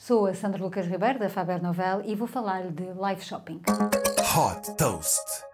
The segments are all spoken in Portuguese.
Sou a Sandra Lucas Ribeiro, da Faber Novel, e vou falar de live shopping. Hot Toast.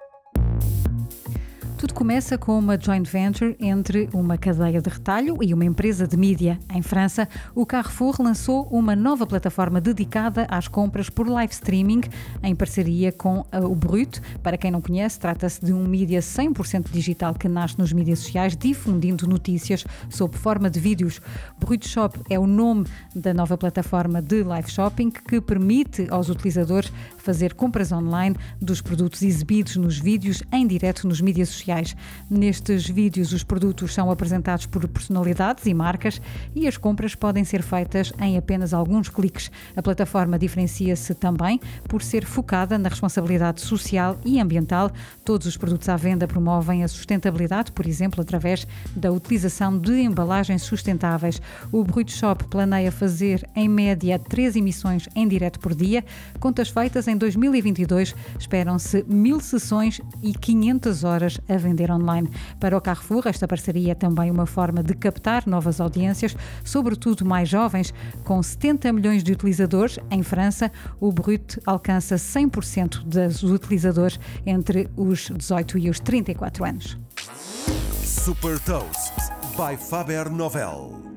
Tudo começa com uma joint venture entre uma cadeia de retalho e uma empresa de mídia. Em França, o Carrefour lançou uma nova plataforma dedicada às compras por live streaming, em parceria com o Brut. Para quem não conhece, trata-se de um mídia 100% digital que nasce nos mídias sociais, difundindo notícias sob forma de vídeos. Brut Shop é o nome da nova plataforma de live shopping que permite aos utilizadores fazer compras online dos produtos exibidos nos vídeos em direto nos mídias sociais sociais. Nestes vídeos, os produtos são apresentados por personalidades e marcas e as compras podem ser feitas em apenas alguns cliques. A plataforma diferencia-se também por ser focada na responsabilidade social e ambiental. Todos os produtos à venda promovem a sustentabilidade, por exemplo, através da utilização de embalagens sustentáveis. O Brut Shop planeia fazer, em média, três emissões em direto por dia. Contas feitas em 2022, esperam-se mil sessões e 500 horas a a vender online. Para o Carrefour, esta parceria é também uma forma de captar novas audiências, sobretudo mais jovens. Com 70 milhões de utilizadores, em França, o Brut alcança 100% dos utilizadores entre os 18 e os 34 anos. Super Toast by Faber Novel.